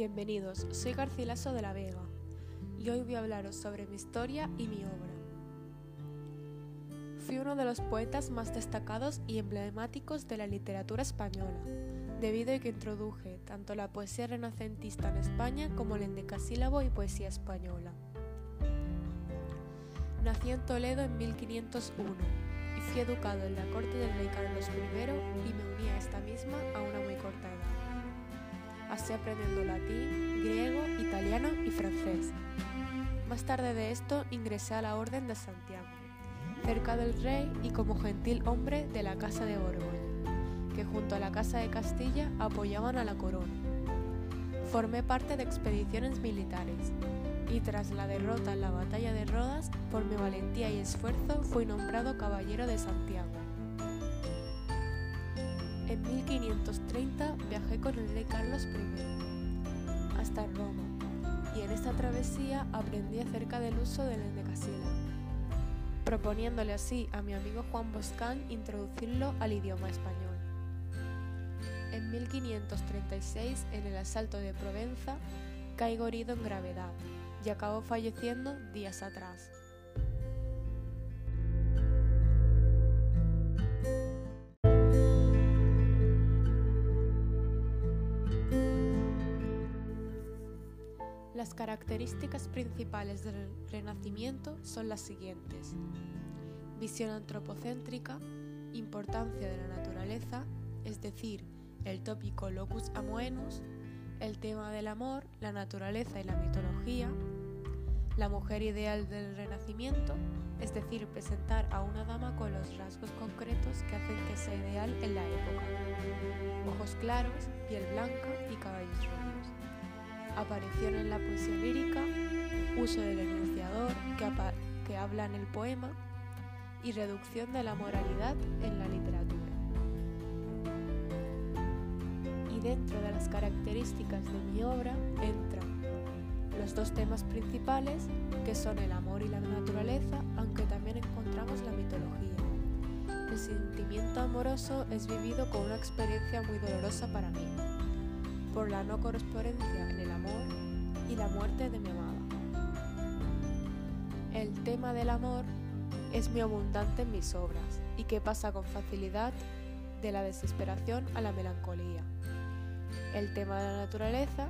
Bienvenidos, soy Garcilaso de la Vega y hoy voy a hablaros sobre mi historia y mi obra. Fui uno de los poetas más destacados y emblemáticos de la literatura española, debido a que introduje tanto la poesía renacentista en España como el endecasílabo y poesía española. Nací en Toledo en 1501 y fui educado en la corte del rey Carlos I y me uní a esta misma a una muy corta edad así aprendiendo latín, griego, italiano y francés. Más tarde de esto ingresé a la Orden de Santiago, cerca del rey y como gentil hombre de la Casa de Borgoña, que junto a la Casa de Castilla apoyaban a la corona. Formé parte de expediciones militares y tras la derrota en la batalla de Rodas, por mi valentía y esfuerzo fui nombrado Caballero de Santiago. En 1530 viajé con el rey Carlos I hasta Roma y en esta travesía aprendí acerca del uso del endecasílabo, proponiéndole así a mi amigo Juan Boscán introducirlo al idioma español. En 1536, en el asalto de Provenza, caigo herido en gravedad y acabo falleciendo días atrás. Las características principales del Renacimiento son las siguientes. Visión antropocéntrica, importancia de la naturaleza, es decir, el tópico locus amoenus, el tema del amor, la naturaleza y la mitología, la mujer ideal del Renacimiento, es decir, presentar a una dama con los rasgos concretos que hacen que sea ideal en la época. Ojos claros, piel blanca y cabellos rubios aparición en la poesía lírica, uso del enunciador que, habla en el poema y reducción de la moralidad en la literatura. Y dentro de las características de mi obra entran los dos temas principales, que son el amor y la naturaleza, aunque también encontramos la mitología. El sentimiento amoroso es vivido con una experiencia muy dolorosa para mí, por la no correspondencia en el amor y la muerte de mi amada. El tema del amor es muy abundante en mis obras y que pasa con facilidad de la desesperación a la melancolía. El tema de la naturaleza,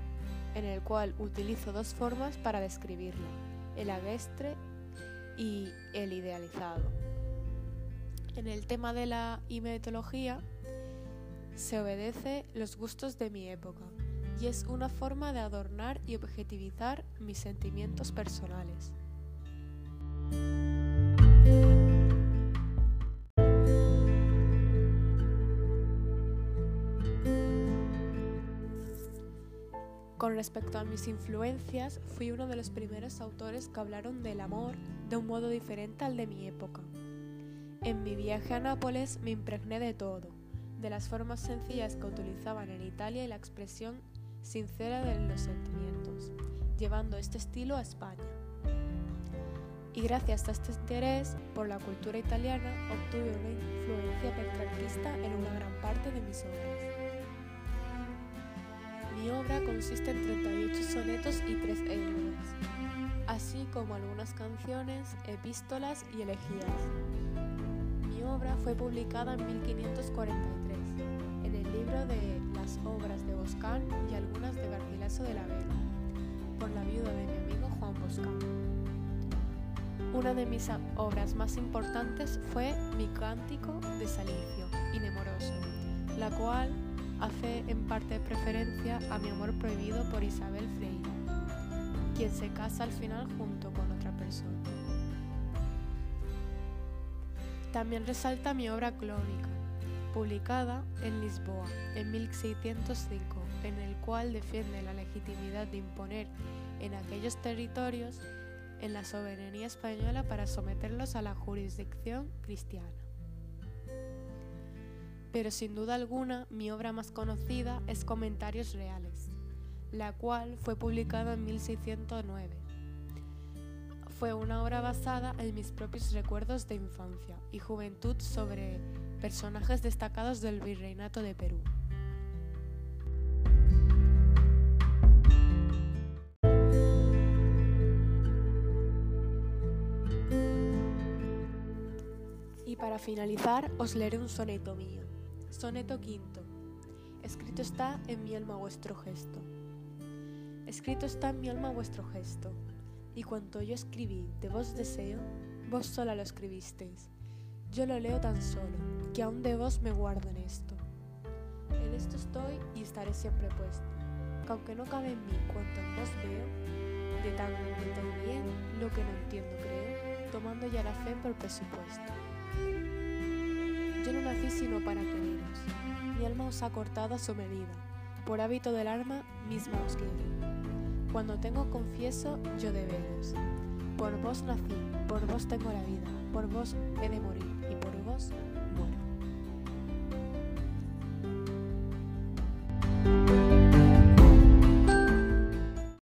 en el cual utilizo dos formas para describirla, el aguestre y el idealizado. En el tema de la mitología, se obedece los gustos de mi época y es una forma de adornar y objetivizar mis sentimientos personales. Con respecto a mis influencias, fui uno de los primeros autores que hablaron del amor de un modo diferente al de mi época. En mi viaje a Nápoles me impregné de todo, de las formas sencillas que utilizaban en Italia y la expresión sincera de los sentimientos, llevando este estilo a España. Y gracias a este interés por la cultura italiana obtuve una influencia petrarquista en una gran parte de mis obras. Mi obra consiste en 38 sonetos y 3 églogas, así como algunas canciones, epístolas y elegías. Obra fue publicada en 1543 en el libro de las obras de Boscán y algunas de Garcilaso de la Vega, por la viuda de mi amigo Juan Boscán. Una de mis obras más importantes fue Mi Cántico de Salicio y Nemoroso, la cual hace en parte preferencia a mi amor prohibido por Isabel Freire, quien se casa al final junto con otra persona. También resalta mi obra clónica, publicada en Lisboa en 1605, en el cual defiende la legitimidad de imponer en aquellos territorios en la soberanía española para someterlos a la jurisdicción cristiana. Pero sin duda alguna, mi obra más conocida es Comentarios Reales, la cual fue publicada en 1609 fue una obra basada en mis propios recuerdos de infancia y juventud sobre personajes destacados del virreinato de Perú. Y para finalizar os leeré un soneto mío, soneto quinto. Escrito está en mi alma vuestro gesto. Escrito está en mi alma vuestro gesto y cuanto yo escribí de vos deseo, vos sola lo escribisteis. Yo lo leo tan solo, que aún de vos me guardo en esto. En esto estoy y estaré siempre puesto, que aunque no cabe en mí cuanto en vos veo, de tan de bien lo que no entiendo creo, tomando ya la fe por presupuesto. Yo no nací sino para quereros, mi alma os ha cortado a su medida, por hábito del alma misma os quiero. Cuando tengo confieso, yo de veros. Por vos nací, por vos tengo la vida, por vos he de morir y por vos